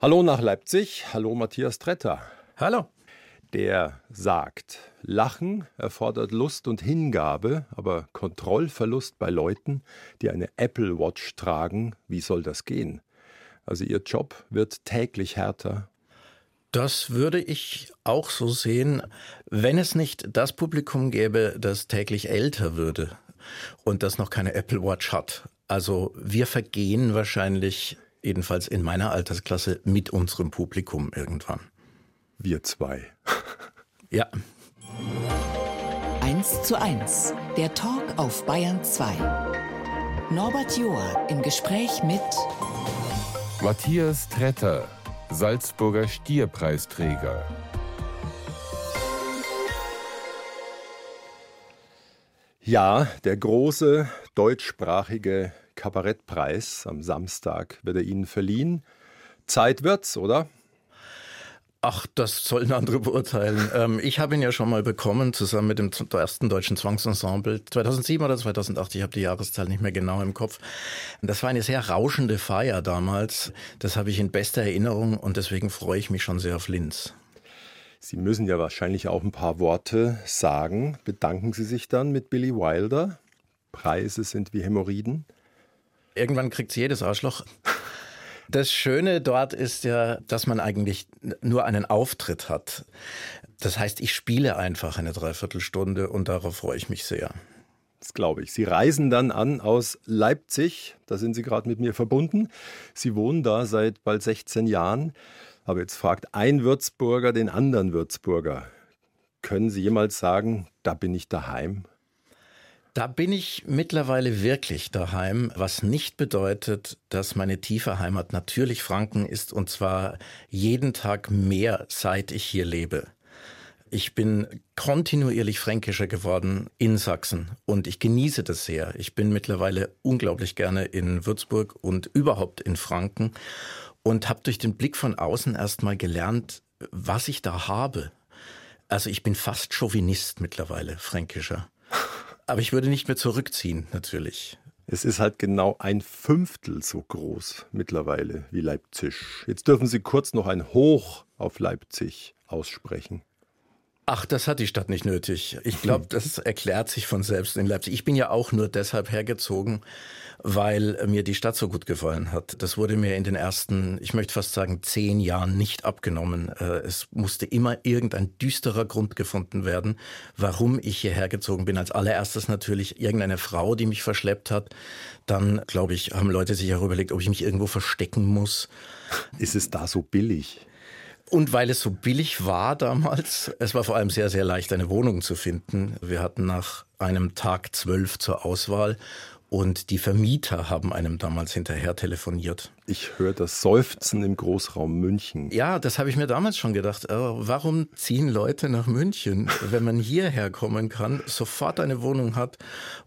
Hallo nach Leipzig, hallo Matthias Tretter. Hallo. Der sagt, Lachen erfordert Lust und Hingabe, aber Kontrollverlust bei Leuten, die eine Apple Watch tragen, wie soll das gehen? Also ihr Job wird täglich härter. Das würde ich auch so sehen, wenn es nicht das Publikum gäbe, das täglich älter würde und das noch keine Apple Watch hat. Also wir vergehen wahrscheinlich jedenfalls in meiner Altersklasse, mit unserem Publikum irgendwann. Wir zwei. ja. 1 zu 1, der Talk auf Bayern 2. Norbert Joa im Gespräch mit Matthias Tretter, Salzburger Stierpreisträger. Ja, der große deutschsprachige Kabarettpreis. Am Samstag wird er Ihnen verliehen. Zeit wird's, oder? Ach, das sollen andere beurteilen. ähm, ich habe ihn ja schon mal bekommen, zusammen mit dem ersten deutschen Zwangsensemble. 2007 oder 2008, ich habe die Jahreszahl nicht mehr genau im Kopf. Das war eine sehr rauschende Feier damals. Das habe ich in bester Erinnerung und deswegen freue ich mich schon sehr auf Linz. Sie müssen ja wahrscheinlich auch ein paar Worte sagen. Bedanken Sie sich dann mit Billy Wilder? Preise sind wie Hämorrhoiden. Irgendwann kriegt jedes Arschloch. Das Schöne dort ist ja, dass man eigentlich nur einen Auftritt hat. Das heißt, ich spiele einfach eine Dreiviertelstunde und darauf freue ich mich sehr. Das glaube ich. Sie reisen dann an aus Leipzig. Da sind Sie gerade mit mir verbunden. Sie wohnen da seit bald 16 Jahren. Aber jetzt fragt ein Würzburger den anderen Würzburger. Können Sie jemals sagen, da bin ich daheim? Da bin ich mittlerweile wirklich daheim, was nicht bedeutet, dass meine tiefe Heimat natürlich Franken ist und zwar jeden Tag mehr, seit ich hier lebe. Ich bin kontinuierlich fränkischer geworden in Sachsen und ich genieße das sehr. Ich bin mittlerweile unglaublich gerne in Würzburg und überhaupt in Franken und habe durch den Blick von außen erstmal gelernt, was ich da habe. Also ich bin fast Chauvinist mittlerweile, fränkischer. Aber ich würde nicht mehr zurückziehen, natürlich. Es ist halt genau ein Fünftel so groß mittlerweile wie Leipzig. Jetzt dürfen Sie kurz noch ein Hoch auf Leipzig aussprechen. Ach, das hat die Stadt nicht nötig. Ich glaube, das erklärt sich von selbst in Leipzig. Ich bin ja auch nur deshalb hergezogen, weil mir die Stadt so gut gefallen hat. Das wurde mir in den ersten, ich möchte fast sagen, zehn Jahren nicht abgenommen. Äh, es musste immer irgendein düsterer Grund gefunden werden, warum ich hierher gezogen bin. Als allererstes natürlich irgendeine Frau, die mich verschleppt hat. Dann, glaube ich, haben Leute sich auch überlegt, ob ich mich irgendwo verstecken muss. Ist es da so billig? Und weil es so billig war damals, es war vor allem sehr, sehr leicht, eine Wohnung zu finden. Wir hatten nach einem Tag zwölf zur Auswahl und die Vermieter haben einem damals hinterher telefoniert. Ich höre das Seufzen im Großraum München. Ja, das habe ich mir damals schon gedacht. Äh, warum ziehen Leute nach München, wenn man hierher kommen kann, sofort eine Wohnung hat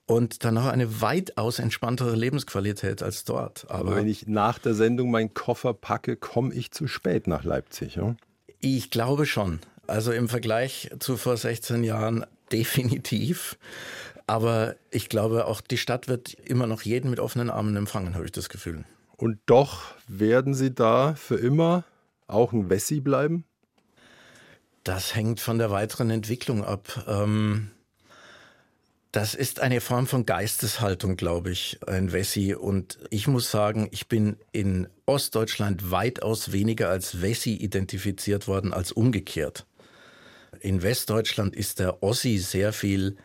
und dann auch eine weitaus entspanntere Lebensqualität als dort? Aber, Aber wenn ich nach der Sendung meinen Koffer packe, komme ich zu spät nach Leipzig. Ja? Ich glaube schon. Also im Vergleich zu vor 16 Jahren definitiv. Aber ich glaube, auch die Stadt wird immer noch jeden mit offenen Armen empfangen, habe ich das Gefühl. Und doch werden Sie da für immer auch ein Wessi bleiben? Das hängt von der weiteren Entwicklung ab. Ähm, das ist eine Form von Geisteshaltung, glaube ich, ein Wessi. Und ich muss sagen, ich bin in Ostdeutschland weitaus weniger als Wessi identifiziert worden als umgekehrt. In Westdeutschland ist der Ossi sehr viel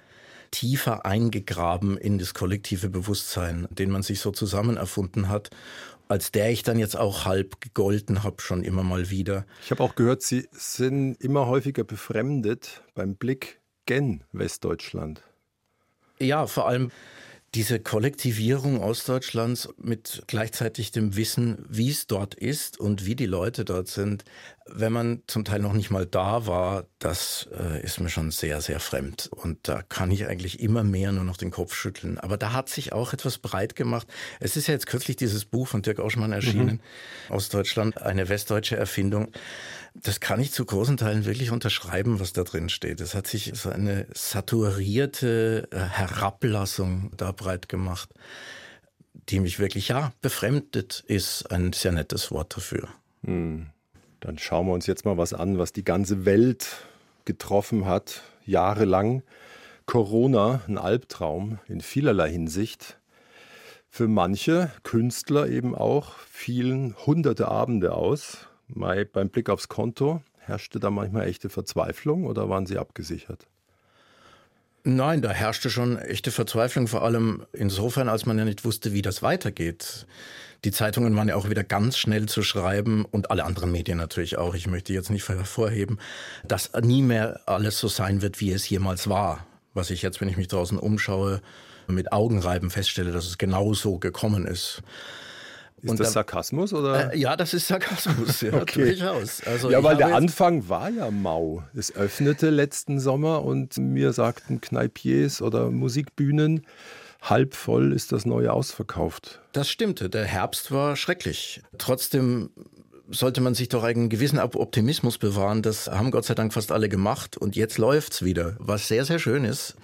tiefer eingegraben in das kollektive Bewusstsein, den man sich so zusammen erfunden hat als der ich dann jetzt auch halb gegolten habe, schon immer mal wieder. Ich habe auch gehört, Sie sind immer häufiger befremdet beim Blick gen Westdeutschland. Ja, vor allem diese Kollektivierung Ostdeutschlands mit gleichzeitig dem Wissen, wie es dort ist und wie die Leute dort sind, wenn man zum Teil noch nicht mal da war, das äh, ist mir schon sehr, sehr fremd. Und da kann ich eigentlich immer mehr nur noch den Kopf schütteln. Aber da hat sich auch etwas breit gemacht. Es ist ja jetzt kürzlich dieses Buch von Dirk Auschmann erschienen, mhm. aus Deutschland, eine westdeutsche Erfindung. Das kann ich zu großen Teilen wirklich unterschreiben, was da drin steht. Es hat sich so eine saturierte äh, Herablassung da breit gemacht, die mich wirklich, ja, befremdet ist ein sehr nettes Wort dafür. Hm. Dann schauen wir uns jetzt mal was an, was die ganze Welt getroffen hat, jahrelang. Corona, ein Albtraum in vielerlei Hinsicht. Für manche Künstler eben auch fielen hunderte Abende aus. beim Blick aufs Konto herrschte da manchmal echte Verzweiflung oder waren sie abgesichert? Nein, da herrschte schon echte Verzweiflung, vor allem insofern, als man ja nicht wusste, wie das weitergeht. Die Zeitungen waren ja auch wieder ganz schnell zu schreiben und alle anderen Medien natürlich auch. Ich möchte jetzt nicht hervorheben, dass nie mehr alles so sein wird, wie es jemals war. Was ich jetzt, wenn ich mich draußen umschaue, mit Augenreiben feststelle, dass es genauso gekommen ist. Ist und das dann, Sarkasmus oder? Äh, ja, das ist Sarkasmus, ja, okay. durchaus. Also ja, weil der Anfang war ja mau. Es öffnete letzten Sommer und mir sagten Kneipiers oder Musikbühnen, halb voll ist das neue ausverkauft. Das stimmte. Der Herbst war schrecklich. Trotzdem sollte man sich doch einen gewissen Optimismus bewahren. Das haben Gott sei Dank fast alle gemacht und jetzt läuft's wieder, was sehr, sehr schön ist.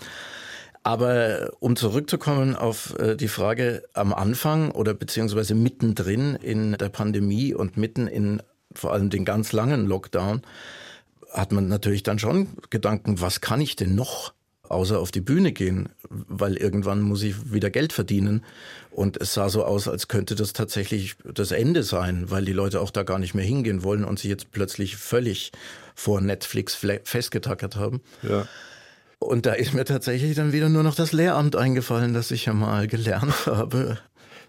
Aber um zurückzukommen auf äh, die Frage am Anfang oder beziehungsweise mittendrin in der Pandemie und mitten in vor allem den ganz langen Lockdown, hat man natürlich dann schon Gedanken, was kann ich denn noch? Außer auf die Bühne gehen, weil irgendwann muss ich wieder Geld verdienen. Und es sah so aus, als könnte das tatsächlich das Ende sein, weil die Leute auch da gar nicht mehr hingehen wollen und sich jetzt plötzlich völlig vor Netflix festgetackert haben. Ja. Und da ist mir tatsächlich dann wieder nur noch das Lehramt eingefallen, das ich ja mal gelernt habe.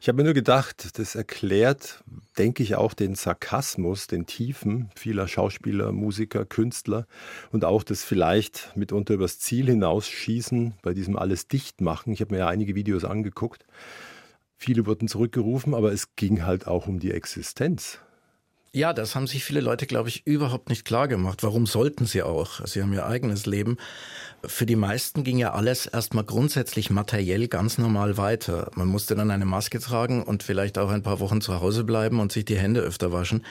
Ich habe mir nur gedacht, das erklärt, denke ich, auch den Sarkasmus, den Tiefen vieler Schauspieler, Musiker, Künstler und auch das vielleicht mitunter übers Ziel hinausschießen bei diesem alles dicht machen. Ich habe mir ja einige Videos angeguckt. Viele wurden zurückgerufen, aber es ging halt auch um die Existenz. Ja, das haben sich viele Leute, glaube ich, überhaupt nicht klar gemacht. Warum sollten sie auch? Sie haben ihr eigenes Leben. Für die meisten ging ja alles erstmal grundsätzlich materiell ganz normal weiter. Man musste dann eine Maske tragen und vielleicht auch ein paar Wochen zu Hause bleiben und sich die Hände öfter waschen.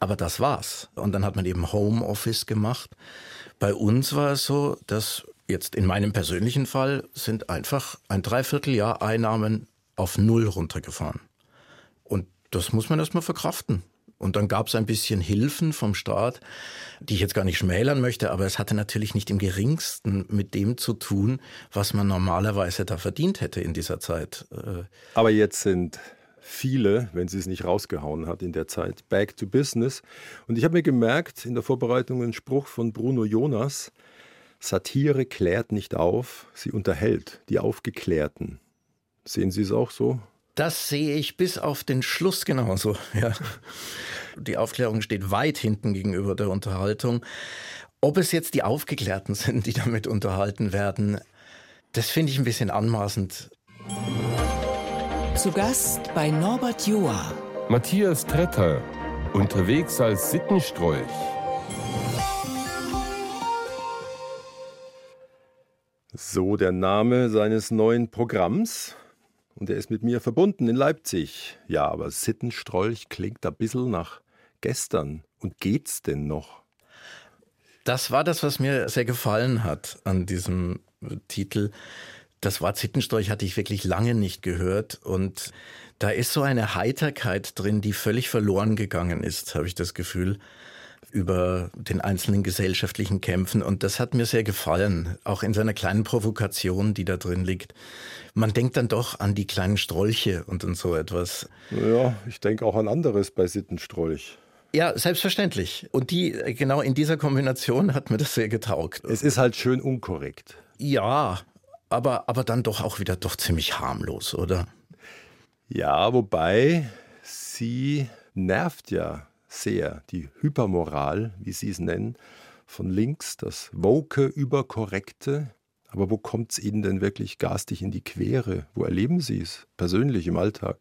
Aber das war's. Und dann hat man eben Homeoffice gemacht. Bei uns war es so, dass jetzt in meinem persönlichen Fall sind einfach ein Dreivierteljahr Einnahmen auf Null runtergefahren. Und das muss man erstmal verkraften. Und dann gab es ein bisschen Hilfen vom Staat, die ich jetzt gar nicht schmälern möchte, aber es hatte natürlich nicht im geringsten mit dem zu tun, was man normalerweise da verdient hätte in dieser Zeit. Äh, aber jetzt sind viele, wenn sie es nicht rausgehauen hat in der Zeit, back to business. Und ich habe mir gemerkt, in der Vorbereitung einen Spruch von Bruno Jonas, Satire klärt nicht auf, sie unterhält die Aufgeklärten. Sehen Sie es auch so? Das sehe ich bis auf den Schluss genauso. Ja. Die Aufklärung steht weit hinten gegenüber der Unterhaltung. Ob es jetzt die Aufgeklärten sind, die damit unterhalten werden, das finde ich ein bisschen anmaßend. Zu Gast bei Norbert Joa. Matthias Tretter, unterwegs als Sittenstrolch. So der Name seines neuen Programms. Und er ist mit mir verbunden in Leipzig. Ja, aber Sittenstrolch klingt ein bisschen nach gestern. Und geht's denn noch? Das war das, was mir sehr gefallen hat an diesem Titel. Das Wort Sittenstrolch hatte ich wirklich lange nicht gehört. Und da ist so eine Heiterkeit drin, die völlig verloren gegangen ist, habe ich das Gefühl über den einzelnen gesellschaftlichen Kämpfen. Und das hat mir sehr gefallen, auch in seiner kleinen Provokation, die da drin liegt. Man denkt dann doch an die kleinen Strolche und an so etwas. Ja, ich denke auch an anderes bei Sittenstrolch. Ja, selbstverständlich. Und die, genau in dieser Kombination hat mir das sehr getaugt. Es ist halt schön unkorrekt. Ja, aber, aber dann doch auch wieder doch ziemlich harmlos, oder? Ja, wobei sie nervt ja sehr, die Hypermoral, wie Sie es nennen, von links, das woke, überkorrekte. Aber wo kommt es Ihnen denn wirklich garstig in die Quere? Wo erleben Sie es persönlich im Alltag?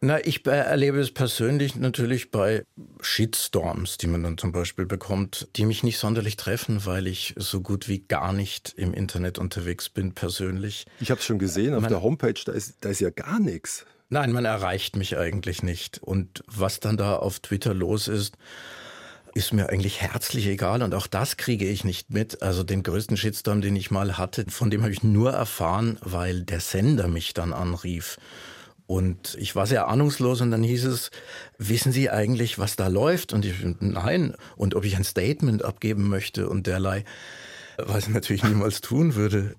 Na, ich erlebe es persönlich natürlich bei Shitstorms, die man dann zum Beispiel bekommt, die mich nicht sonderlich treffen, weil ich so gut wie gar nicht im Internet unterwegs bin persönlich. Ich habe es schon gesehen auf man, der Homepage, da ist, da ist ja gar nichts. Nein, man erreicht mich eigentlich nicht. Und was dann da auf Twitter los ist, ist mir eigentlich herzlich egal und auch das kriege ich nicht mit. Also den größten Shitstorm, den ich mal hatte, von dem habe ich nur erfahren, weil der Sender mich dann anrief Und ich war sehr ahnungslos und dann hieß es, wissen Sie eigentlich, was da läuft? Und ich, nein. Und ob ich ein Statement abgeben möchte und derlei, was ich natürlich niemals tun würde.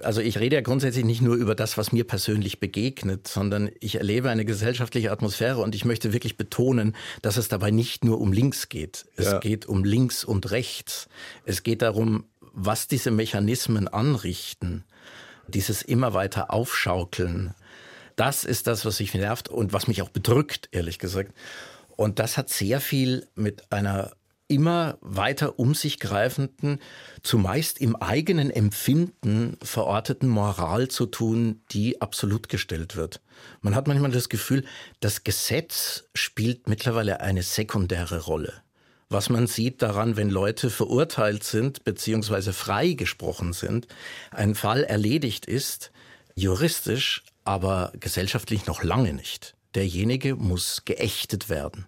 Also ich rede ja grundsätzlich nicht nur über das, was mir persönlich begegnet, sondern ich erlebe eine gesellschaftliche Atmosphäre und ich möchte wirklich betonen, dass es dabei nicht nur um links geht. Es ja. geht um links und rechts. Es geht darum, was diese Mechanismen anrichten. Dieses immer weiter Aufschaukeln das ist das, was mich nervt und was mich auch bedrückt, ehrlich gesagt. Und das hat sehr viel mit einer immer weiter um sich greifenden, zumeist im eigenen Empfinden verorteten Moral zu tun, die absolut gestellt wird. Man hat manchmal das Gefühl, das Gesetz spielt mittlerweile eine sekundäre Rolle. Was man sieht daran, wenn Leute verurteilt sind bzw. freigesprochen sind, ein Fall erledigt ist, juristisch aber gesellschaftlich noch lange nicht. Derjenige muss geächtet werden.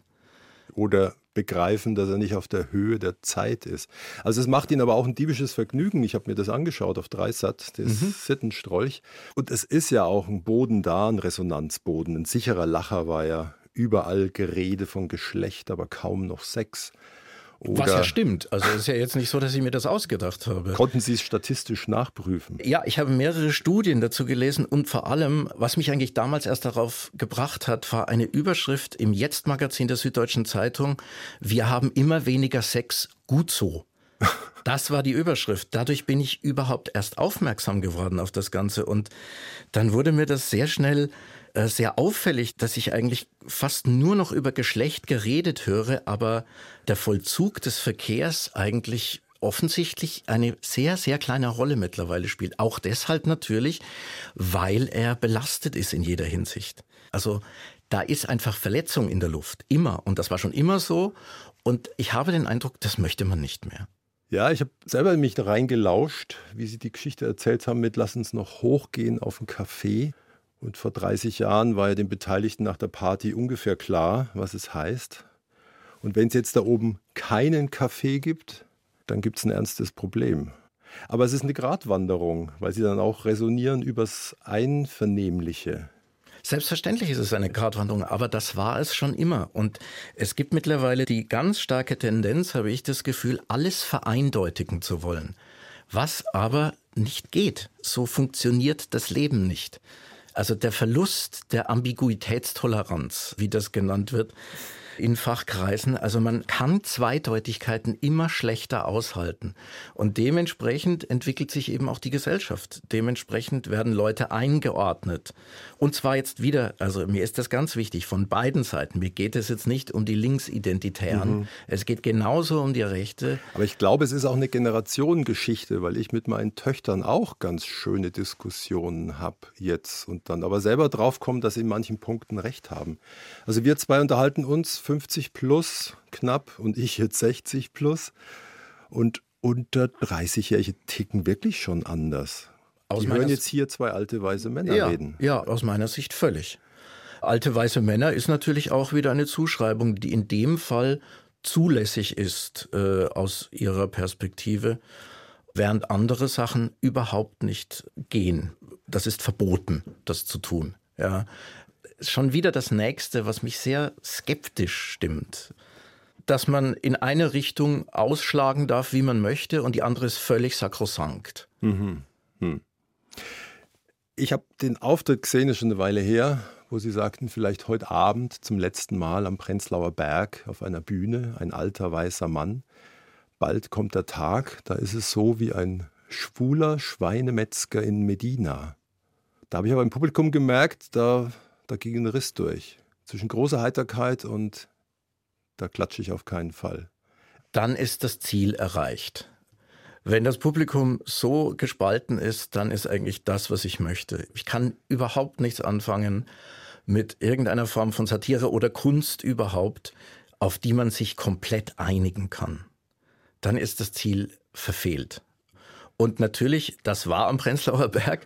Oder begreifen, dass er nicht auf der Höhe der Zeit ist. Also es macht ihn aber auch ein diebisches Vergnügen. Ich habe mir das angeschaut auf Dreisat, das mhm. Sittenstrolch. Und es ist ja auch ein Boden da, ein Resonanzboden. Ein sicherer Lacher war ja überall Gerede von Geschlecht, aber kaum noch Sex. Oder Was ja stimmt. Also es ist ja jetzt nicht so, dass ich mir das ausgedacht habe. Konnten Sie es statistisch nachprüfen? Ja, ich habe mehrere Studien dazu gelesen und vor allem, was mich eigentlich damals erst darauf gebracht hat, war eine Überschrift im Jetzt-Magazin der Süddeutschen Zeitung. Wir haben immer weniger Sex, gut so. Das war die Überschrift. Dadurch bin ich überhaupt erst aufmerksam geworden auf das Ganze. Und dann wurde mir das sehr schnell sehr auffällig, dass ich eigentlich fast nur noch über Geschlecht geredet höre, aber der Vollzug des Verkehrs eigentlich offensichtlich eine sehr, sehr kleine Rolle mittlerweile spielt. Auch deshalb natürlich, weil er belastet ist in jeder Hinsicht. Also da ist einfach Verletzung in der Luft. Immer. Und das war schon immer so. Und ich habe den Eindruck, das möchte man nicht mehr. Ja, ich habe selber mich reingelauscht, wie Sie die Geschichte erzählt haben mit Lass uns noch hochgehen auf einen Café. Und vor 30 Jahren war ja den Beteiligten nach der Party ungefähr klar, was es heißt. Und wenn es jetzt da oben keinen Kaffee gibt, dann gibt es ein ernstes Problem. Aber es ist eine Gratwanderung, weil sie dann auch resonieren übers Einvernehmliche. Selbstverständlich ist es eine Gratwanderung, aber das war es schon immer. Und es gibt mittlerweile die ganz starke Tendenz, habe ich das Gefühl, alles vereindeutigen zu wollen. Was aber nicht geht. So funktioniert das Leben nicht. Also der Verlust der Ambiguitätstoleranz, wie das genannt wird, in Fachkreisen. Also man kann Zweideutigkeiten immer schlechter aushalten. Und dementsprechend entwickelt sich eben auch die Gesellschaft. Dementsprechend werden Leute eingeordnet. Und zwar jetzt wieder, also mir ist das ganz wichtig, von beiden Seiten. Mir geht es jetzt nicht um die Linksidentitären. Mhm. Es geht genauso um die Rechte. Aber ich glaube, es ist auch eine Generationengeschichte, weil ich mit meinen Töchtern auch ganz schöne Diskussionen habe jetzt und dann aber selber draufkomme, dass sie in manchen Punkten recht haben. Also wir zwei unterhalten uns 50 plus knapp und ich jetzt 60 plus. Und unter 30-Jährige ticken wirklich schon anders. Aus Die hören jetzt hier zwei alte weiße Männer ja, reden. Ja, aus meiner Sicht völlig. Alte weiße Männer ist natürlich auch wieder eine Zuschreibung, die in dem Fall zulässig ist äh, aus ihrer Perspektive, während andere Sachen überhaupt nicht gehen. Das ist verboten, das zu tun. Ja schon wieder das nächste, was mich sehr skeptisch stimmt. Dass man in eine Richtung ausschlagen darf, wie man möchte, und die andere ist völlig sakrosankt. Mhm. Hm. Ich habe den Auftritt gesehen, ist schon eine Weile her, wo Sie sagten, vielleicht heute Abend zum letzten Mal am Prenzlauer Berg auf einer Bühne, ein alter weißer Mann. Bald kommt der Tag, da ist es so wie ein schwuler Schweinemetzger in Medina. Da habe ich aber im Publikum gemerkt, da da ging ein Riss durch. Zwischen großer Heiterkeit und da klatsche ich auf keinen Fall. Dann ist das Ziel erreicht. Wenn das Publikum so gespalten ist, dann ist eigentlich das, was ich möchte. Ich kann überhaupt nichts anfangen mit irgendeiner Form von Satire oder Kunst überhaupt, auf die man sich komplett einigen kann. Dann ist das Ziel verfehlt. Und natürlich, das war am Prenzlauer Berg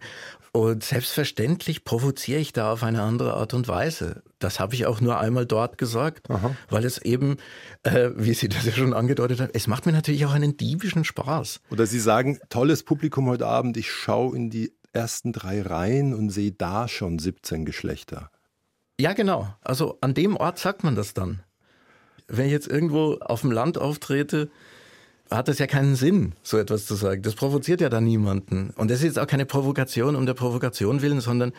und selbstverständlich provoziere ich da auf eine andere Art und Weise. Das habe ich auch nur einmal dort gesagt, Aha. weil es eben, äh, wie Sie das ja schon angedeutet haben, es macht mir natürlich auch einen diebischen Spaß. Oder Sie sagen, tolles Publikum heute Abend, ich schaue in die ersten drei Reihen und sehe da schon 17 Geschlechter. Ja, genau. Also an dem Ort sagt man das dann. Wenn ich jetzt irgendwo auf dem Land auftrete, hat das ja keinen Sinn, so etwas zu sagen. Das provoziert ja dann niemanden. Und das ist jetzt auch keine Provokation um der Provokation willen, sondern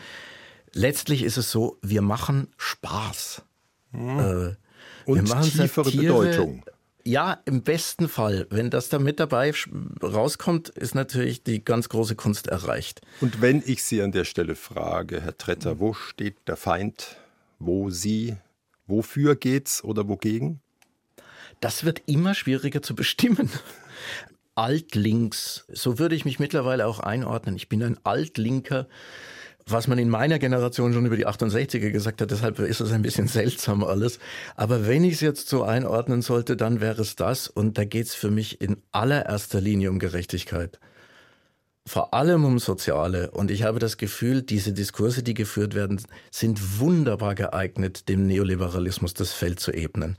letztlich ist es so, wir machen Spaß. Hm. Äh, Und tiefere Satire, Bedeutung. Ja, im besten Fall. Wenn das da mit dabei rauskommt, ist natürlich die ganz große Kunst erreicht. Und wenn ich Sie an der Stelle frage, Herr Tretter, wo steht der Feind? Wo Sie? Wofür geht's oder wogegen? Das wird immer schwieriger zu bestimmen. Altlinks, so würde ich mich mittlerweile auch einordnen. Ich bin ein Altlinker was man in meiner Generation schon über die 68er gesagt hat, deshalb ist es ein bisschen seltsam alles. Aber wenn ich es jetzt so einordnen sollte, dann wäre es das. Und da geht es für mich in allererster Linie um Gerechtigkeit. Vor allem um Soziale. Und ich habe das Gefühl, diese Diskurse, die geführt werden, sind wunderbar geeignet, dem Neoliberalismus das Feld zu ebnen.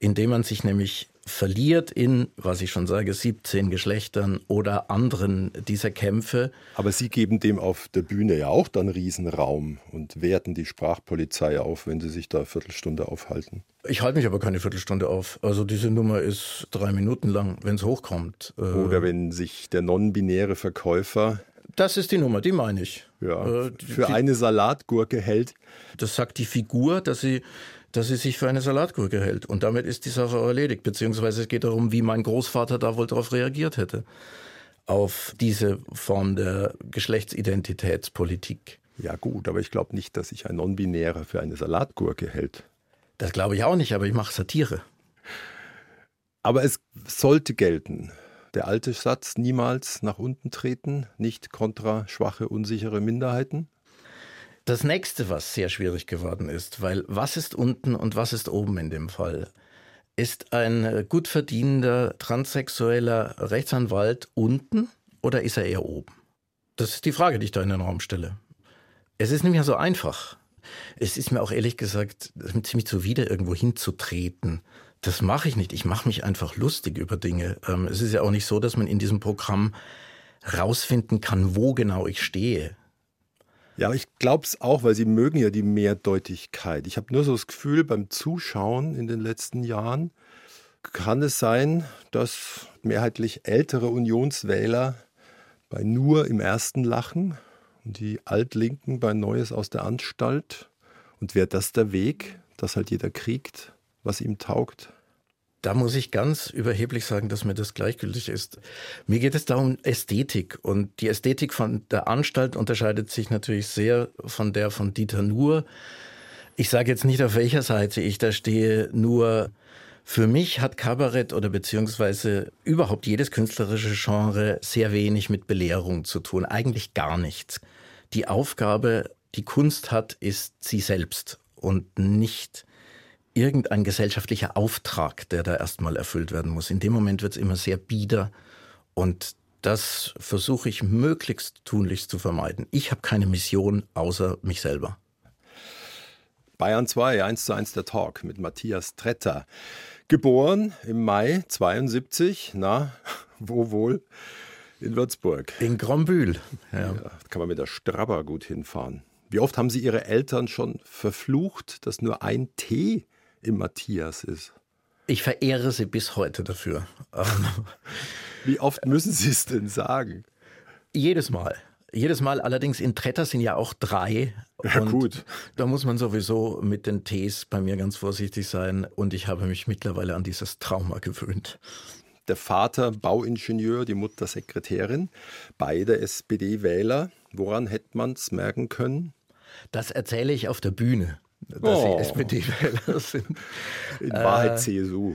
Indem man sich nämlich verliert in, was ich schon sage, 17 Geschlechtern oder anderen dieser Kämpfe. Aber Sie geben dem auf der Bühne ja auch dann Riesenraum und werten die Sprachpolizei auf, wenn Sie sich da eine Viertelstunde aufhalten. Ich halte mich aber keine Viertelstunde auf. Also diese Nummer ist drei Minuten lang, wenn es hochkommt. Äh, oder wenn sich der non-binäre Verkäufer das ist die Nummer, die meine ich. Ja, äh, für die, eine Salatgurke hält. Das sagt die Figur, dass sie dass sie sich für eine Salatgurke hält. Und damit ist die Sache erledigt. Beziehungsweise es geht darum, wie mein Großvater da wohl darauf reagiert hätte. Auf diese Form der Geschlechtsidentitätspolitik. Ja gut, aber ich glaube nicht, dass sich ein Non-Binärer für eine Salatgurke hält. Das glaube ich auch nicht, aber ich mache Satire. Aber es sollte gelten. Der alte Satz, niemals nach unten treten, nicht kontra schwache, unsichere Minderheiten. Das nächste, was sehr schwierig geworden ist, weil was ist unten und was ist oben in dem Fall? Ist ein gut verdienender transsexueller Rechtsanwalt unten oder ist er eher oben? Das ist die Frage, die ich da in den Raum stelle. Es ist nicht mehr so einfach. Es ist mir auch ehrlich gesagt ziemlich zuwider, irgendwo hinzutreten. Das mache ich nicht. Ich mache mich einfach lustig über Dinge. Ähm, es ist ja auch nicht so, dass man in diesem Programm rausfinden kann, wo genau ich stehe. Ja, ich glaube es auch, weil sie mögen ja die Mehrdeutigkeit. Ich habe nur so das Gefühl, beim Zuschauen in den letzten Jahren kann es sein, dass mehrheitlich ältere Unionswähler bei nur im ersten lachen und die Altlinken bei Neues aus der Anstalt. Und wäre das der Weg, dass halt jeder kriegt, was ihm taugt? Da muss ich ganz überheblich sagen, dass mir das gleichgültig ist. Mir geht es da um Ästhetik. Und die Ästhetik von der Anstalt unterscheidet sich natürlich sehr von der von Dieter Nuhr. Ich sage jetzt nicht, auf welcher Seite ich da stehe, nur für mich hat Kabarett oder beziehungsweise überhaupt jedes künstlerische Genre sehr wenig mit Belehrung zu tun. Eigentlich gar nichts. Die Aufgabe, die Kunst hat, ist sie selbst und nicht irgendein gesellschaftlicher Auftrag, der da erstmal erfüllt werden muss. In dem Moment wird es immer sehr bieder und das versuche ich möglichst tunlichst zu vermeiden. Ich habe keine Mission außer mich selber. Bayern 2, 1 zu 1 der Talk mit Matthias Tretter. Geboren im Mai 72, na, wo wohl? In Würzburg. In Grombühl. Ja. ja. kann man mit der Strabber gut hinfahren. Wie oft haben Sie Ihre Eltern schon verflucht, dass nur ein T im Matthias ist. Ich verehre sie bis heute dafür. Wie oft müssen Sie es denn sagen? Jedes Mal. Jedes Mal allerdings in Tretter sind ja auch drei. Ja, gut. Da muss man sowieso mit den Ts bei mir ganz vorsichtig sein. Und ich habe mich mittlerweile an dieses Trauma gewöhnt. Der Vater Bauingenieur, die Mutter Sekretärin, beide SPD-Wähler. Woran hätte man es merken können? Das erzähle ich auf der Bühne dass oh. sie SPD-Wähler sind. In Wahrheit äh, CSU.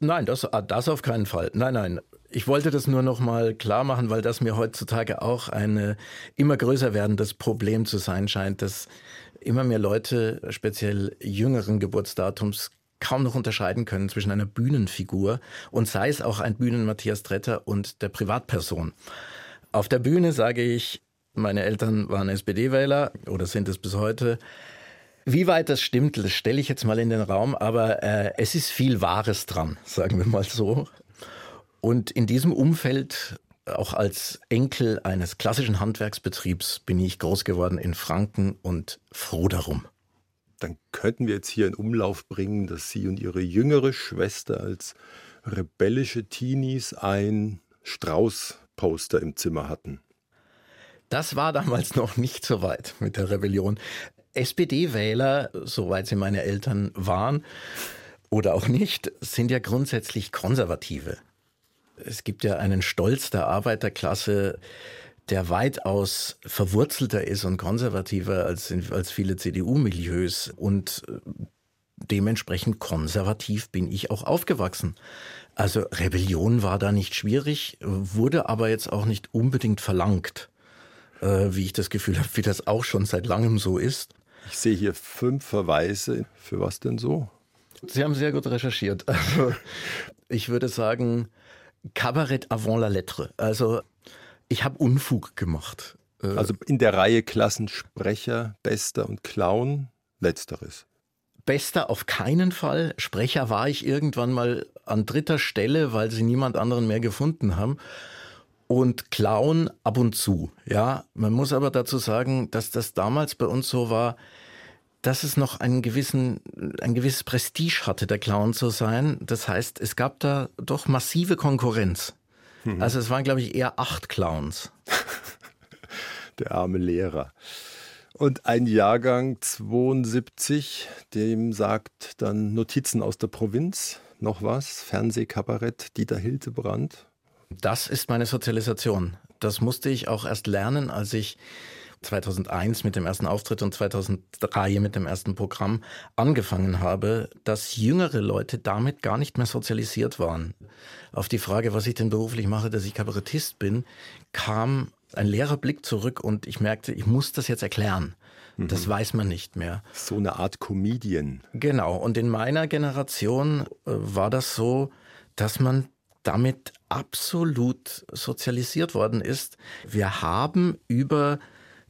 Nein, das, ah, das auf keinen Fall. Nein, nein. Ich wollte das nur noch mal klar machen, weil das mir heutzutage auch ein immer größer werdendes Problem zu sein scheint, dass immer mehr Leute, speziell jüngeren Geburtsdatums, kaum noch unterscheiden können zwischen einer Bühnenfigur und sei es auch ein Bühnen-Matthias Tretter und der Privatperson. Auf der Bühne sage ich, meine Eltern waren SPD-Wähler oder sind es bis heute. Wie weit das stimmt, das stelle ich jetzt mal in den Raum, aber äh, es ist viel Wahres dran, sagen wir mal so. Und in diesem Umfeld auch als Enkel eines klassischen Handwerksbetriebs bin ich groß geworden in Franken und froh darum. Dann könnten wir jetzt hier in Umlauf bringen, dass Sie und Ihre jüngere Schwester als rebellische Teenies ein Strauß-Poster im Zimmer hatten. Das war damals noch nicht so weit mit der Rebellion. SPD-Wähler, soweit sie meine Eltern waren oder auch nicht, sind ja grundsätzlich Konservative. Es gibt ja einen Stolz der Arbeiterklasse, der weitaus verwurzelter ist und konservativer als, als viele CDU-Milieus. Und äh, dementsprechend konservativ bin ich auch aufgewachsen. Also Rebellion war da nicht schwierig, wurde aber jetzt auch nicht unbedingt verlangt, äh, wie ich das Gefühl habe, wie das auch schon seit langem so ist. Ich sehe hier fünf Verweise. Für was denn so? Sie haben sehr gut recherchiert. Also ich würde sagen, Kabarett avant la lettre. Also ich habe Unfug gemacht. Äh, also in der Reihe Klassensprecher, Bester und Clown, letzteres. Bester auf keinen Fall. Sprecher war ich irgendwann mal an dritter Stelle, weil sie niemand anderen mehr gefunden haben. Und Clown ab und zu. Ja, man muss aber dazu sagen, dass das damals bei uns so war, dass es noch einen gewissen, ein gewisses Prestige hatte, der Clown zu sein. Das heißt, es gab da doch massive Konkurrenz. Mhm. Also es waren, glaube ich, eher acht Clowns. der arme Lehrer. Und ein Jahrgang 72, dem sagt dann Notizen aus der Provinz noch was, Fernsehkabarett Dieter Hildebrand. Das ist meine Sozialisation. Das musste ich auch erst lernen, als ich 2001 mit dem ersten Auftritt und 2003 mit dem ersten Programm angefangen habe, dass jüngere Leute damit gar nicht mehr sozialisiert waren. Auf die Frage, was ich denn beruflich mache, dass ich Kabarettist bin, kam ein leerer Blick zurück und ich merkte, ich muss das jetzt erklären. Das mhm. weiß man nicht mehr. So eine Art Comedian. Genau. Und in meiner Generation äh, war das so, dass man damit absolut sozialisiert worden ist. Wir haben über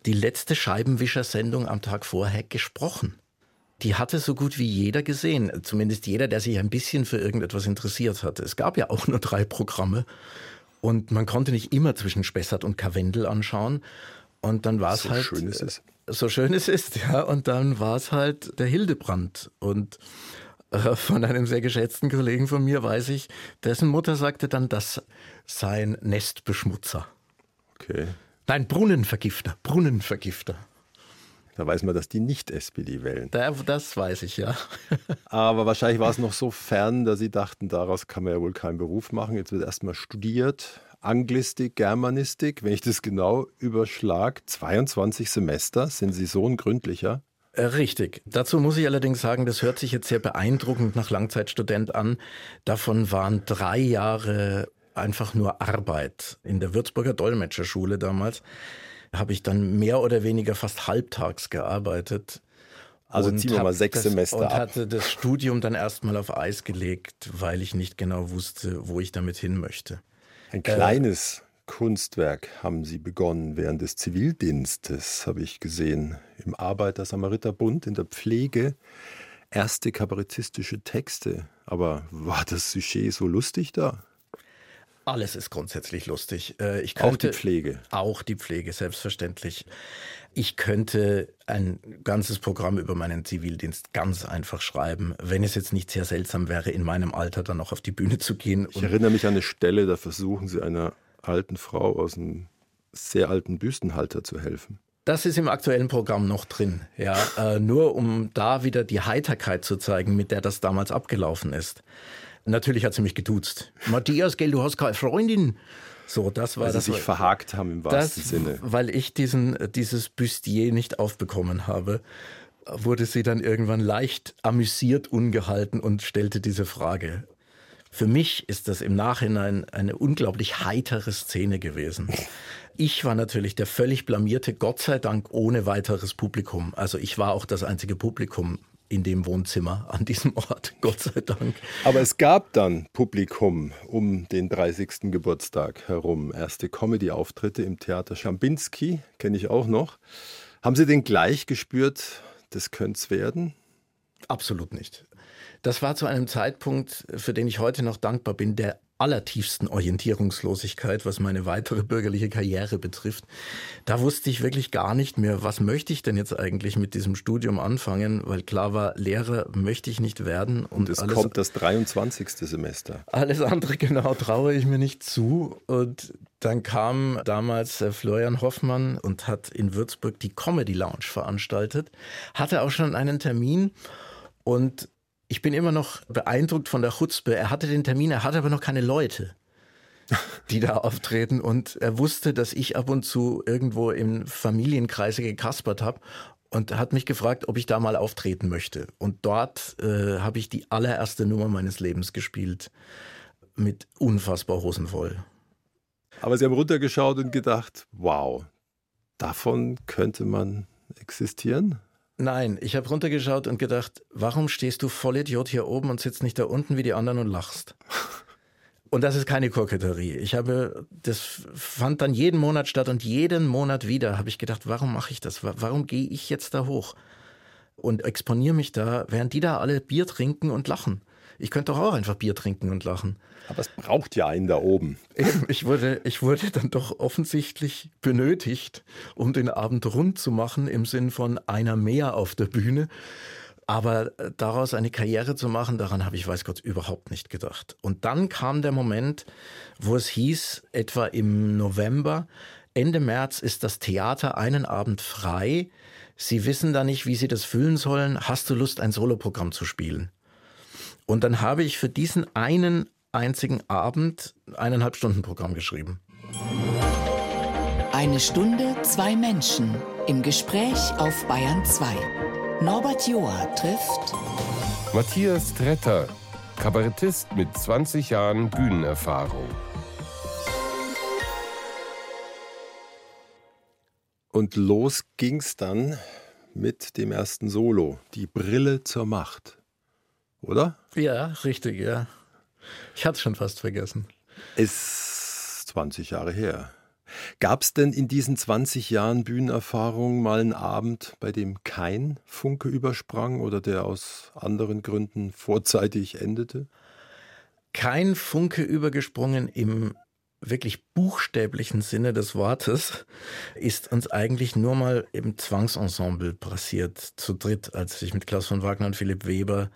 die letzte Scheibenwischer-Sendung am Tag vorher gesprochen. Die hatte so gut wie jeder gesehen, zumindest jeder, der sich ein bisschen für irgendetwas interessiert hatte. Es gab ja auch nur drei Programme und man konnte nicht immer zwischen Spessart und Karwendel anschauen. Und dann war es so halt. Schön es ist. So schön es ist, ja. Und dann war es halt der Hildebrand. Und von einem sehr geschätzten Kollegen von mir weiß ich, dessen Mutter sagte dann, das sei ein Nestbeschmutzer. Okay. Nein, Brunnenvergifter, Brunnenvergifter. Da weiß man, dass die nicht SPD wählen. das weiß ich, ja. Aber wahrscheinlich war es noch so fern, dass sie dachten, daraus kann man ja wohl keinen Beruf machen. Jetzt wird erstmal studiert. Anglistik, Germanistik, wenn ich das genau überschlag, 22 Semester, sind Sie so ein gründlicher? Äh, richtig. Dazu muss ich allerdings sagen, das hört sich jetzt sehr beeindruckend nach Langzeitstudent an. Davon waren drei Jahre einfach nur Arbeit. In der Würzburger Dolmetscherschule damals habe ich dann mehr oder weniger fast halbtags gearbeitet. Also ziehen wir mal sechs das, Semester und ab. hatte das Studium dann erstmal auf Eis gelegt, weil ich nicht genau wusste, wo ich damit hin möchte. Ein kleines äh, Kunstwerk haben Sie begonnen während des Zivildienstes, habe ich gesehen, im Arbeiter-Samariter-Bund in der Pflege. Erste kabarettistische Texte. Aber war das Sujet so lustig da? Alles ist grundsätzlich lustig. Äh, ich könnte, auch die Pflege. Auch die Pflege, selbstverständlich. Ich könnte ein ganzes Programm über meinen Zivildienst ganz einfach schreiben, wenn es jetzt nicht sehr seltsam wäre, in meinem Alter dann noch auf die Bühne zu gehen. Ich erinnere mich an eine Stelle, da versuchen Sie einer alten Frau aus einem sehr alten Büstenhalter zu helfen. Das ist im aktuellen Programm noch drin, ja. Äh, nur um da wieder die Heiterkeit zu zeigen, mit der das damals abgelaufen ist. Natürlich hat sie mich geduzt. Matthias, gell, du hast keine Freundin. So, das war weil das. Sie sich verhakt haben im wahrsten das, Sinne. Weil ich diesen, dieses Bustier nicht aufbekommen habe, wurde sie dann irgendwann leicht amüsiert ungehalten und stellte diese Frage. Für mich ist das im Nachhinein eine unglaublich heitere Szene gewesen. Ich war natürlich der völlig blamierte, Gott sei Dank ohne weiteres Publikum. Also ich war auch das einzige Publikum in dem Wohnzimmer an diesem Ort, Gott sei Dank. Aber es gab dann Publikum um den 30. Geburtstag herum. Erste Comedy-Auftritte im Theater Schambinski, kenne ich auch noch. Haben Sie den gleich gespürt, das könnte es werden? Absolut nicht. Das war zu einem Zeitpunkt, für den ich heute noch dankbar bin, der allertiefsten Orientierungslosigkeit, was meine weitere bürgerliche Karriere betrifft. Da wusste ich wirklich gar nicht mehr, was möchte ich denn jetzt eigentlich mit diesem Studium anfangen, weil klar war, Lehrer möchte ich nicht werden. Und, es alles, kommt das 23. Semester. Alles andere genau traue ich mir nicht zu. Und dann kam damals äh, Florian Hoffmann und hat in Würzburg die Comedy Lounge veranstaltet, hatte auch schon einen Termin und ich bin immer noch beeindruckt von der Chutzpe. Er hatte den Termin, er hatte aber noch keine Leute, die da auftreten. Und er wusste, dass ich ab und zu irgendwo im Familienkreise gekaspert habe und hat mich gefragt, ob ich da mal auftreten möchte. Und dort äh, habe ich die allererste Nummer meines Lebens gespielt. Mit unfassbar Hosen voll. Aber Sie haben runtergeschaut und gedacht, wow, davon könnte man existieren? Nein, ich habe runtergeschaut und gedacht, warum stehst du voll Idiot hier oben und sitzt nicht da unten wie die anderen und lachst? Und das ist keine Koketterie. Ich habe, das fand dann jeden Monat statt und jeden Monat wieder habe ich gedacht, warum mache ich das? Warum gehe ich jetzt da hoch und exponiere mich da, während die da alle Bier trinken und lachen? Ich könnte doch auch einfach Bier trinken und lachen. Aber es braucht ja einen da oben. Ich wurde, ich wurde dann doch offensichtlich benötigt, um den Abend rund zu machen, im Sinn von einer mehr auf der Bühne. Aber äh, daraus eine Karriere zu machen, daran habe ich, weiß Gott, überhaupt nicht gedacht. Und dann kam der Moment, wo es hieß, etwa im November, Ende März ist das Theater einen Abend frei. Sie wissen da nicht, wie Sie das füllen sollen. Hast du Lust, ein Soloprogramm zu spielen? Und dann habe ich für diesen einen einzigen Abend eineinhalb Stunden Programm geschrieben. Eine Stunde, zwei Menschen im Gespräch auf Bayern 2. Norbert Joa trifft Matthias Tretter, Kabarettist mit 20 Jahren Bühnenerfahrung. Und los ging's dann mit dem ersten Solo, die Brille zur Macht oder? Ja, richtig, ja. Ich hatte es schon fast vergessen. Ist 20 Jahre her. Gab es denn in diesen 20 Jahren Bühnenerfahrung mal einen Abend, bei dem kein Funke übersprang oder der aus anderen Gründen vorzeitig endete? Kein Funke übergesprungen im wirklich buchstäblichen Sinne des Wortes ist uns eigentlich nur mal im Zwangsensemble passiert, zu dritt, als ich mit Klaus von Wagner und Philipp Weber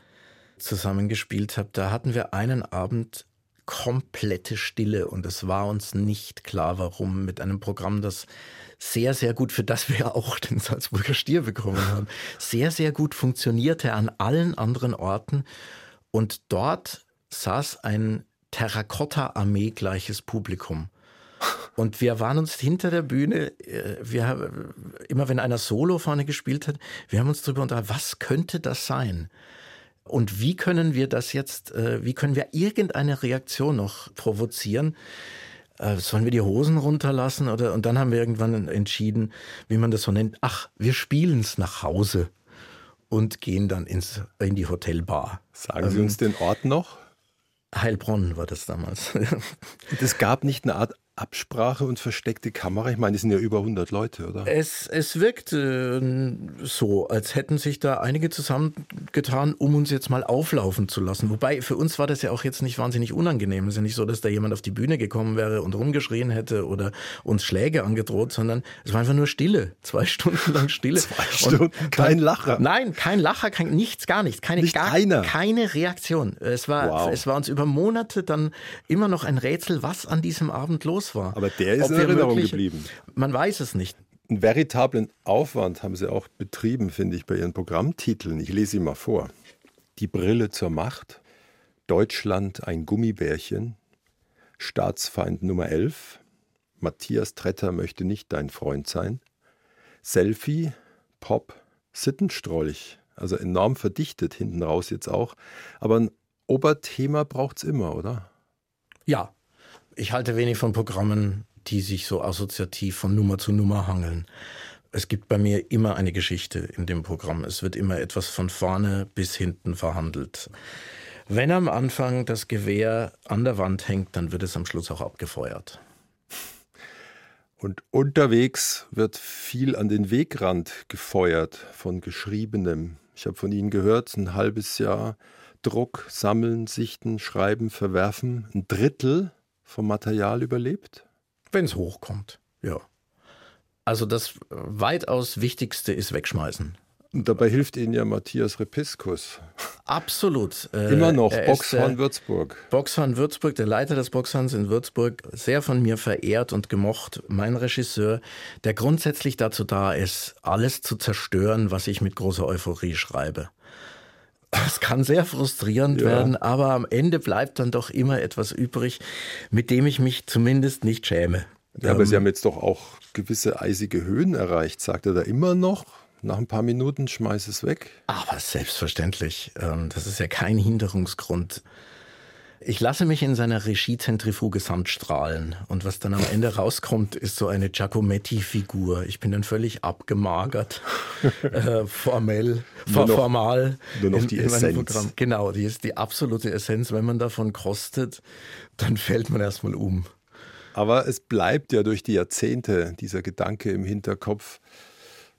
zusammengespielt habe, da hatten wir einen Abend komplette Stille und es war uns nicht klar, warum mit einem Programm, das sehr, sehr gut, für das wir auch den Salzburger Stier bekommen haben, sehr, sehr gut funktionierte an allen anderen Orten und dort saß ein Terrakotta-Armee gleiches Publikum. Und wir waren uns hinter der Bühne, äh, wir, immer wenn einer Solo vorne gespielt hat, wir haben uns darüber unterhalten, was könnte das sein? Und wie können wir das jetzt, äh, wie können wir irgendeine Reaktion noch provozieren? Äh, sollen wir die Hosen runterlassen? Oder, und dann haben wir irgendwann entschieden, wie man das so nennt, ach, wir spielen es nach Hause und gehen dann ins, in die Hotelbar. Sagen Sie uns den Ort noch? Heilbronn war das damals. Es gab nicht eine Art Absprache und versteckte Kamera? Ich meine, es sind ja über 100 Leute, oder? Es, es wirkt äh, so, als hätten sich da einige zusammengetan, um uns jetzt mal auflaufen zu lassen. Wobei, für uns war das ja auch jetzt nicht wahnsinnig unangenehm. Es ist ja nicht so, dass da jemand auf die Bühne gekommen wäre und rumgeschrien hätte oder uns Schläge angedroht, sondern es war einfach nur Stille. Zwei Stunden lang Stille. Zwei Stunden, und kein Lacher. Nein, kein Lacher, kein, nichts, gar nichts. Keine, nicht gar, einer. keine Reaktion. Es war, wow. es war uns über Monate dann immer noch ein Rätsel, was an diesem Abend los los war. Aber der ist Ob in Erinnerung wirklich, geblieben. Man weiß es nicht. Einen veritablen Aufwand haben Sie auch betrieben, finde ich, bei Ihren Programmtiteln. Ich lese sie mal vor. Die Brille zur Macht, Deutschland ein Gummibärchen, Staatsfeind Nummer 11, Matthias Tretter möchte nicht dein Freund sein, Selfie, Pop, Sittenstrolch, also enorm verdichtet hinten raus jetzt auch. Aber ein Oberthema braucht es immer, oder? Ja, ich halte wenig von Programmen, die sich so assoziativ von Nummer zu Nummer hangeln. Es gibt bei mir immer eine Geschichte in dem Programm. Es wird immer etwas von vorne bis hinten verhandelt. Wenn am Anfang das Gewehr an der Wand hängt, dann wird es am Schluss auch abgefeuert. Und unterwegs wird viel an den Wegrand gefeuert von Geschriebenem. Ich habe von Ihnen gehört, ein halbes Jahr Druck, Sammeln, Sichten, Schreiben, Verwerfen, ein Drittel vom Material überlebt? Wenn es hochkommt, ja. Also das weitaus Wichtigste ist wegschmeißen. Und dabei hilft Ihnen ja Matthias Repiskus. Absolut. Äh, Immer noch, Boxhorn Würzburg. Boxhorn Würzburg, der Leiter des Boxhorns in Würzburg, sehr von mir verehrt und gemocht. Mein Regisseur, der grundsätzlich dazu da ist, alles zu zerstören, was ich mit großer Euphorie schreibe. Das kann sehr frustrierend ja. werden, aber am Ende bleibt dann doch immer etwas übrig, mit dem ich mich zumindest nicht schäme. Ja, aber Sie ähm, haben jetzt doch auch gewisse eisige Höhen erreicht. Sagt er da immer noch? Nach ein paar Minuten schmeiß es weg. Aber selbstverständlich. Ähm, das ist ja kein Hinderungsgrund. Ich lasse mich in seiner Regiezentrifuge sandstrahlen. Und was dann am Ende rauskommt, ist so eine Giacometti-Figur. Ich bin dann völlig abgemagert, äh, formell, nur noch, formal. Nur noch in, die Essenz. Genau, die ist die absolute Essenz. Wenn man davon kostet, dann fällt man erstmal um. Aber es bleibt ja durch die Jahrzehnte dieser Gedanke im Hinterkopf,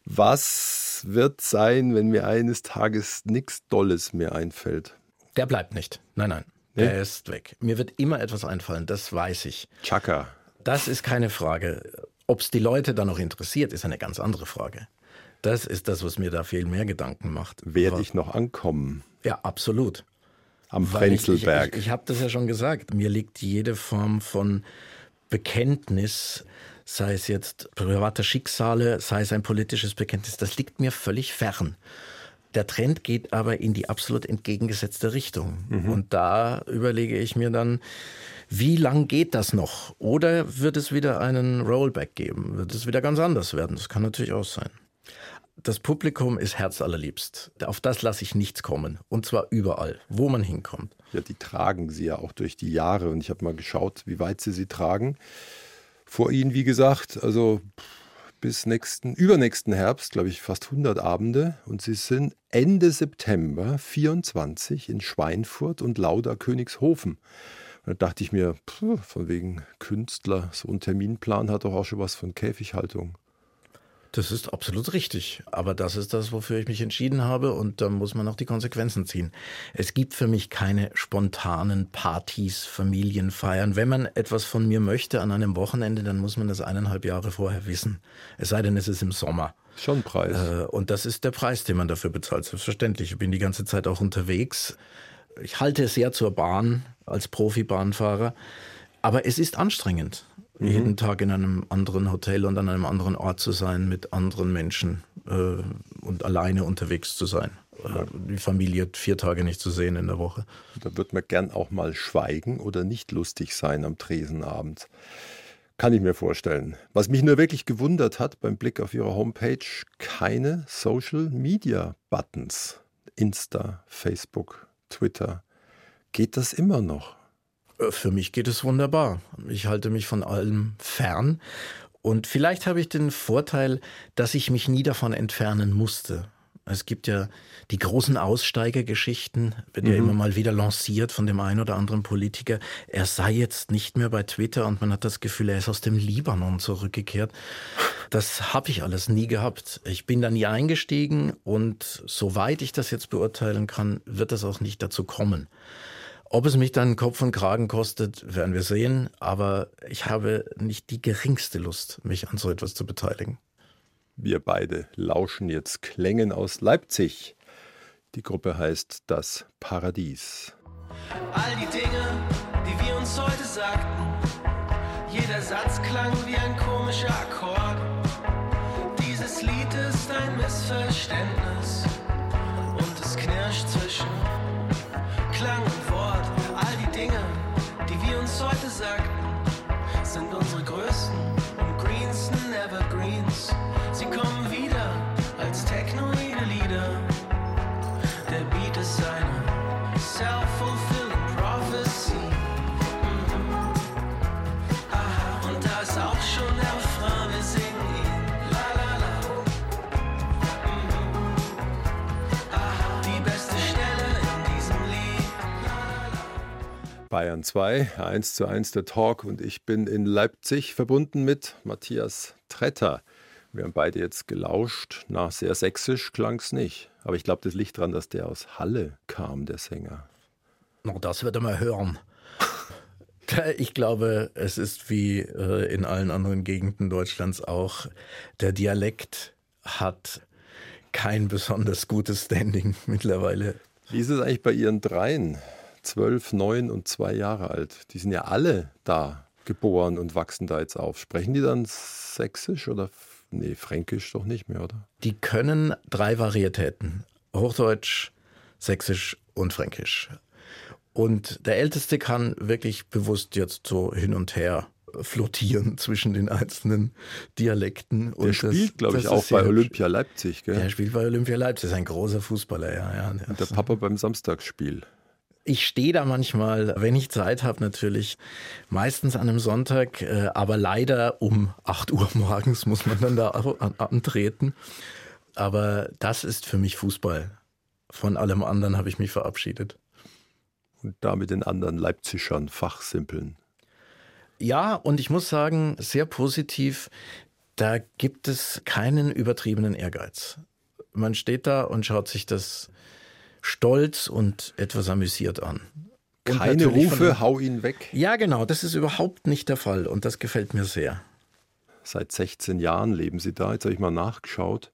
was wird sein, wenn mir eines Tages nichts Dolles mehr einfällt? Der bleibt nicht. Nein, nein. Nee? Der ist weg. Mir wird immer etwas einfallen, das weiß ich. Chaka. Das ist keine Frage. Ob es die Leute da noch interessiert, ist eine ganz andere Frage. Das ist das, was mir da viel mehr Gedanken macht. Werde ich noch ankommen? Ja, absolut. Am Frenzelberg. Ich, ich, ich habe das ja schon gesagt. Mir liegt jede Form von Bekenntnis sei es jetzt private Schicksale, sei es ein politisches Bekenntnis, das liegt mir völlig fern. Der Trend geht aber in die absolut entgegengesetzte Richtung. Mhm. Und da überlege ich mir dann, wie lang geht das noch? Oder wird es wieder einen Rollback geben? Wird es wieder ganz anders werden? Das kann natürlich auch sein. Das Publikum ist herzallerliebst. Auf das lasse ich nichts kommen. Und zwar überall, wo man hinkommt. Ja, die tragen sie ja auch durch die Jahre. Und ich habe mal geschaut, wie weit sie sie tragen vor ihnen, wie gesagt, also bis nächsten, übernächsten Herbst, glaube ich, fast 100 Abende. Und sie sind Ende September 24 in Schweinfurt und Lauda Königshofen. Da dachte ich mir, pff, von wegen Künstler, so ein Terminplan hat doch auch schon was von Käfighaltung. Das ist absolut richtig. Aber das ist das, wofür ich mich entschieden habe. Und da muss man auch die Konsequenzen ziehen. Es gibt für mich keine spontanen Partys, Familienfeiern. Wenn man etwas von mir möchte an einem Wochenende, dann muss man das eineinhalb Jahre vorher wissen. Es sei denn, es ist im Sommer. Schon Preis. Äh, und das ist der Preis, den man dafür bezahlt. Selbstverständlich. Ich bin die ganze Zeit auch unterwegs. Ich halte sehr zur Bahn als Profibahnfahrer. Aber es ist anstrengend mhm. jeden Tag in einem anderen Hotel und an einem anderen Ort zu sein, mit anderen Menschen äh, und alleine unterwegs zu sein. Äh, die Familie vier Tage nicht zu sehen in der Woche. Da wird man gern auch mal schweigen oder nicht lustig sein am Tresenabend. Kann ich mir vorstellen. Was mich nur wirklich gewundert hat beim Blick auf Ihre Homepage, keine Social Media Buttons. Insta, Facebook, Twitter. Geht das immer noch? Äh, für mich geht es wunderbar. Ich halte mich von allem fern. Und vielleicht habe ich den Vorteil, dass ich mich nie davon entfernen musste. Es gibt ja die großen Aussteigergeschichten, wird mhm. ja immer mal wieder lanciert von dem einen oder anderen Politiker. Er sei jetzt nicht mehr bei Twitter und man hat das Gefühl, er ist aus dem Libanon zurückgekehrt. Das habe ich alles nie gehabt. Ich bin da nie eingestiegen und soweit ich das jetzt beurteilen kann, wird das auch nicht dazu kommen. Ob es mich dann Kopf und Kragen kostet, werden wir sehen. Aber ich habe nicht die geringste Lust, mich an so etwas zu beteiligen. Wir beide lauschen jetzt Klängen aus Leipzig. Die Gruppe heißt Das Paradies. All die Dinge, die wir uns heute sagten, jeder Satz klang wie ein komischer Akkord. Dieses Lied ist ein Missverständnis gesagt, sind unsere größten. Bayern 2, 1 zu 1 der Talk und ich bin in Leipzig verbunden mit Matthias Tretter. Wir haben beide jetzt gelauscht. Na, sehr sächsisch klang es nicht. Aber ich glaube, das liegt daran, dass der aus Halle kam, der Sänger. Na, das wird er mal hören. Ich glaube, es ist wie äh, in allen anderen Gegenden Deutschlands auch, der Dialekt hat kein besonders gutes Standing mittlerweile. Wie ist es eigentlich bei Ihren dreien? Zwölf, neun und zwei Jahre alt. Die sind ja alle da geboren und wachsen da jetzt auf. Sprechen die dann Sächsisch oder nee, Fränkisch doch nicht mehr, oder? Die können drei Varietäten. Hochdeutsch, Sächsisch und Fränkisch. Und der Älteste kann wirklich bewusst jetzt so hin und her flottieren zwischen den einzelnen Dialekten. Der spielt, glaube ich, auch bei Olympia Leipzig. Gell? Der spielt bei Olympia Leipzig, ist ein großer Fußballer, ja. ja. Und der Papa beim Samstagsspiel. Ich stehe da manchmal, wenn ich Zeit habe, natürlich meistens an einem Sonntag, äh, aber leider um 8 Uhr morgens muss man dann da antreten. Aber das ist für mich Fußball. Von allem anderen habe ich mich verabschiedet. Und da mit den anderen Leipzigern fachsimpeln. Ja, und ich muss sagen, sehr positiv, da gibt es keinen übertriebenen Ehrgeiz. Man steht da und schaut sich das stolz und etwas amüsiert an. Und Keine Rufe, hau ihn weg. Ja, genau, das ist überhaupt nicht der Fall und das gefällt mir sehr. Seit 16 Jahren leben Sie da. Jetzt habe ich mal nachgeschaut.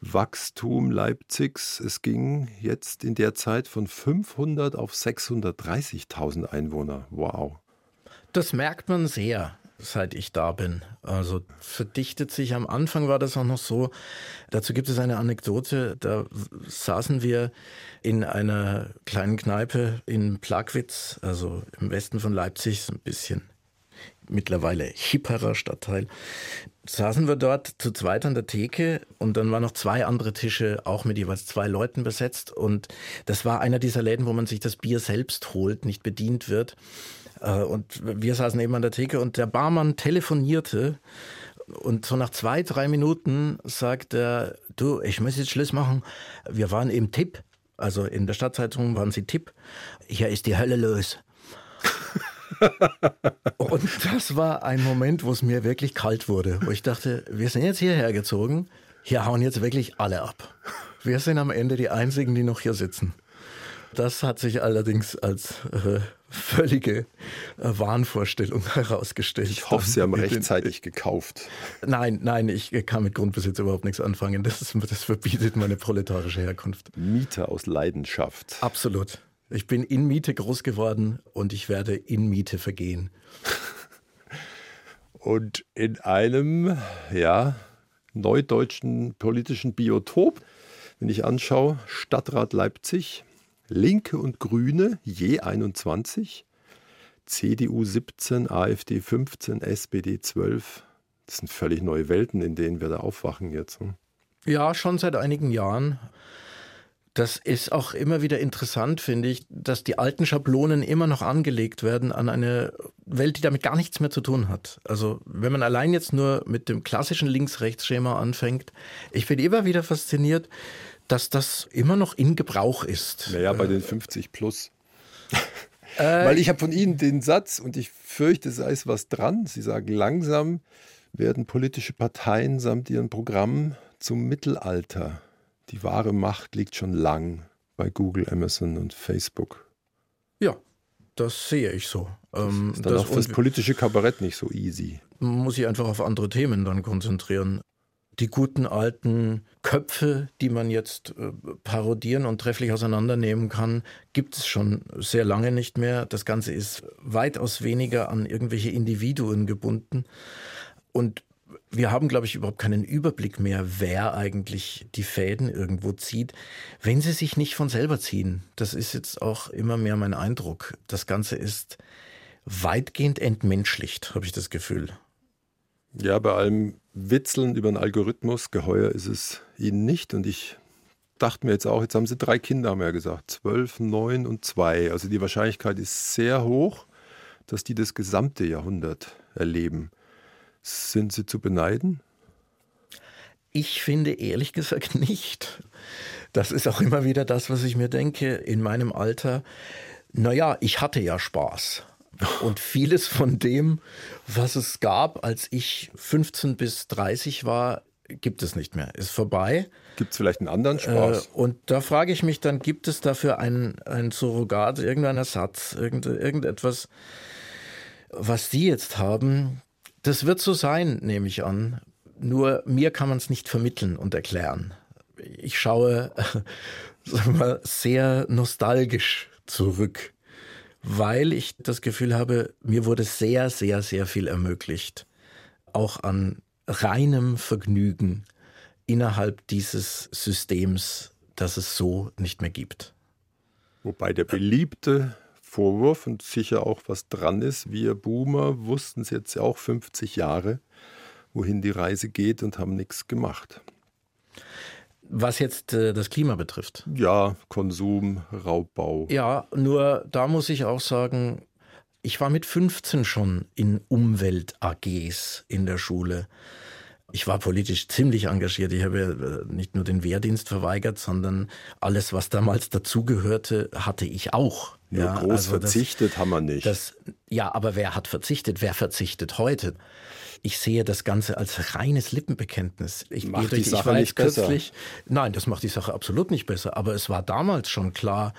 Wachstum Leipzigs, es ging jetzt in der Zeit von 500 auf 630.000 Einwohner. Wow. Das merkt man sehr, seit ich da bin. Also verdichtet sich. Am Anfang war das auch noch so. Dazu gibt es eine Anekdote. Da saßen wir in einer kleinen Kneipe in Plagwitz, also im Westen von Leipzig, so ein bisschen mittlerweile hipperer Stadtteil, saßen wir dort zu zweit an der Theke und dann waren noch zwei andere Tische auch mit jeweils zwei Leuten besetzt und das war einer dieser Läden, wo man sich das Bier selbst holt, nicht bedient wird. Äh, und wir saßen eben an der Theke und der Barmann telefonierte und so nach zwei, drei Minuten sagt er, du, ich muss jetzt Schluss machen. Wir waren im Tipp, also in der Stadtzeitung waren sie Tipp. Hier ist die Hölle los. und das war ein Moment, wo es mir wirklich kalt wurde, wo ich dachte, wir sind jetzt hierher gezogen, hier hauen jetzt wirklich alle ab. Wir sind am Ende die Einzigen, die noch hier sitzen. Das hat sich allerdings als äh, völlige äh, Wahnvorstellung herausgestellt. Ich hoffe, Sie haben rechtzeitig gekauft. Nein, nein, ich kann mit Grundbesitz überhaupt nichts anfangen. Das, ist, das verbietet meine proletarische Herkunft. Miete aus Leidenschaft. Absolut. Ich bin in Miete groß geworden und ich werde in Miete vergehen. Und in einem, ja, neudeutschen politischen Biotop, wenn ich anschaue, Stadtrat Leipzig, Linke und Grüne je 21, CDU 17, AfD 15, SPD 12. Das sind völlig neue Welten, in denen wir da aufwachen jetzt. Hm? Ja, schon seit einigen Jahren. Das ist auch immer wieder interessant, finde ich, dass die alten Schablonen immer noch angelegt werden an eine Welt, die damit gar nichts mehr zu tun hat. Also wenn man allein jetzt nur mit dem klassischen Links-Rechts-Schema anfängt, ich bin immer wieder fasziniert, dass das immer noch in Gebrauch ist. Naja, bei den 50 plus. Äh, Weil ich habe von Ihnen den Satz und ich fürchte, es ist was dran. Sie sagen, langsam werden politische Parteien samt ihren Programmen zum Mittelalter. Die wahre Macht liegt schon lang bei Google, Amazon und Facebook. Ja, das sehe ich so. Das ähm, ist dann das auch fürs politische Kabarett nicht so easy. Man muss sich einfach auf andere Themen dann konzentrieren die guten alten Köpfe, die man jetzt äh, parodieren und trefflich auseinandernehmen kann, gibt es schon sehr lange nicht mehr. Das Ganze ist weitaus weniger an irgendwelche Individuen gebunden. Und wir haben, glaube ich, überhaupt keinen Überblick mehr, wer eigentlich die Fäden irgendwo zieht, wenn sie sich nicht von selber ziehen. Das ist jetzt auch immer mehr mein Eindruck. Das Ganze ist weitgehend entmenschlicht, habe ich das Gefühl. Ja, bei allem Witzeln über einen Algorithmus, geheuer ist es ihnen nicht. Und ich dachte mir jetzt auch, jetzt haben sie drei Kinder, haben wir ja gesagt, zwölf, neun und zwei. Also die Wahrscheinlichkeit ist sehr hoch, dass die das gesamte Jahrhundert erleben. Sind sie zu beneiden? Ich finde ehrlich gesagt nicht. Das ist auch immer wieder das, was ich mir denke in meinem Alter. Naja, ich hatte ja Spaß. Und vieles von dem, was es gab, als ich 15 bis 30 war, gibt es nicht mehr, ist vorbei. Gibt es vielleicht einen anderen Spaß? Äh, und da frage ich mich dann, gibt es dafür ein, ein Surrogat, irgendeinen Ersatz, irgend, irgendetwas, was Sie jetzt haben? Das wird so sein, nehme ich an. Nur mir kann man es nicht vermitteln und erklären. Ich schaue sagen wir, sehr nostalgisch zurück, weil ich das Gefühl habe, mir wurde sehr, sehr, sehr viel ermöglicht. Auch an reinem Vergnügen innerhalb dieses Systems, das es so nicht mehr gibt. Wobei der beliebte Vorwurf und sicher auch was dran ist, wir Boomer wussten es jetzt ja auch 50 Jahre, wohin die Reise geht und haben nichts gemacht. Was jetzt äh, das Klima betrifft. Ja, Konsum, Raubbau. Ja, nur da muss ich auch sagen, ich war mit 15 schon in Umwelt-AGs in der Schule. Ich war politisch ziemlich engagiert. Ich habe äh, nicht nur den Wehrdienst verweigert, sondern alles, was damals dazugehörte, hatte ich auch. Nur ja, groß also verzichtet das, haben wir nicht. Das, ja, aber wer hat verzichtet? Wer verzichtet heute? Ich sehe das Ganze als reines Lippenbekenntnis. Ich macht durch, die Sache nicht kürzlich, besser. Nein, das macht die Sache absolut nicht besser. Aber es war damals schon klar,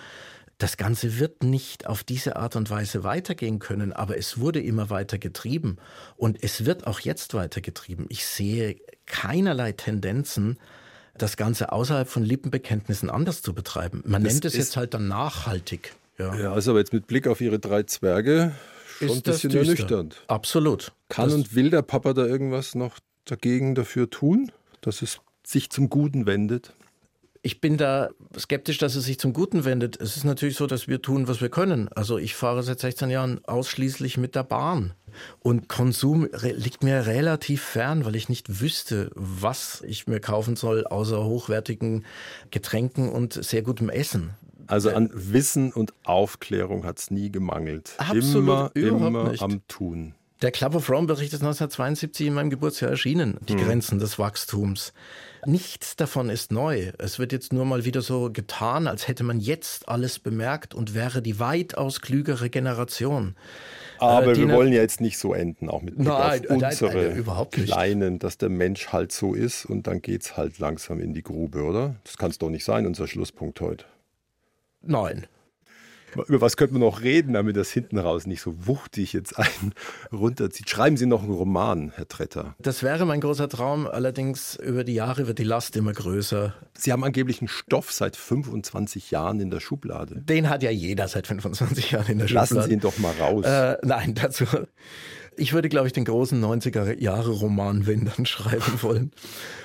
das Ganze wird nicht auf diese Art und Weise weitergehen können, aber es wurde immer weiter getrieben und es wird auch jetzt weiter getrieben. Ich sehe keinerlei Tendenzen, das Ganze außerhalb von Lippenbekenntnissen anders zu betreiben. Man das nennt es jetzt halt dann nachhaltig. Ja. ja, aber jetzt mit Blick auf Ihre drei Zwerge schon ist ein bisschen ernüchternd. Absolut. Kann das und will der Papa da irgendwas noch dagegen dafür tun, dass es sich zum Guten wendet? Ich bin da skeptisch, dass es sich zum Guten wendet. Es ist natürlich so, dass wir tun, was wir können. Also ich fahre seit 16 Jahren ausschließlich mit der Bahn. Und Konsum liegt mir relativ fern, weil ich nicht wüsste, was ich mir kaufen soll, außer hochwertigen Getränken und sehr gutem Essen. Also an Wissen und Aufklärung hat es nie gemangelt. Absolut, immer, immer nicht. am Tun. Der Club of Rome Bericht ist 1972 in meinem Geburtsjahr erschienen. Die hm. Grenzen des Wachstums. Nichts davon ist neu. Es wird jetzt nur mal wieder so getan, als hätte man jetzt alles bemerkt und wäre die weitaus klügere Generation. Aber äh, wir wollen ja jetzt nicht so enden, auch mit Blick nein, auf unsere nein, nein, Kleinen, dass der Mensch halt so ist und dann geht es halt langsam in die Grube, oder? Das kann es doch nicht sein, unser Schlusspunkt heute. Nein. Über was könnte man noch reden, damit das hinten raus nicht so wuchtig jetzt einen runterzieht? Schreiben Sie noch einen Roman, Herr Tretter. Das wäre mein großer Traum, allerdings über die Jahre wird die Last immer größer. Sie haben angeblich einen Stoff seit 25 Jahren in der Schublade. Den hat ja jeder seit 25 Jahren in der Lassen Schublade. Lassen Sie ihn doch mal raus. Äh, nein, dazu. Ich würde, glaube ich, den großen 90er-Jahre-Roman, wenn dann, schreiben wollen,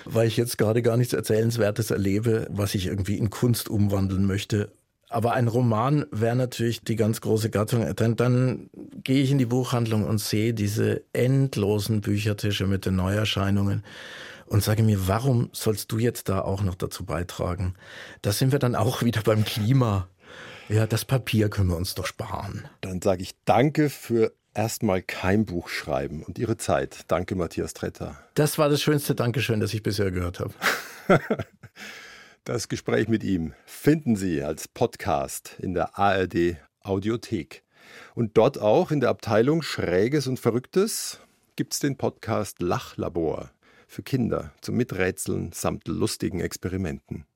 weil ich jetzt gerade gar nichts Erzählenswertes erlebe, was ich irgendwie in Kunst umwandeln möchte. Aber ein Roman wäre natürlich die ganz große Gattung. Dann, dann gehe ich in die Buchhandlung und sehe diese endlosen Büchertische mit den Neuerscheinungen und sage mir, warum sollst du jetzt da auch noch dazu beitragen? Da sind wir dann auch wieder beim Klima. Ja, das Papier können wir uns doch sparen. Dann sage ich danke für erstmal kein Buch schreiben und Ihre Zeit. Danke, Matthias Tretter. Das war das schönste Dankeschön, das ich bisher gehört habe. Das Gespräch mit ihm finden Sie als Podcast in der ARD Audiothek. Und dort auch in der Abteilung Schräges und Verrücktes gibt es den Podcast Lachlabor für Kinder zum Miträtseln samt lustigen Experimenten.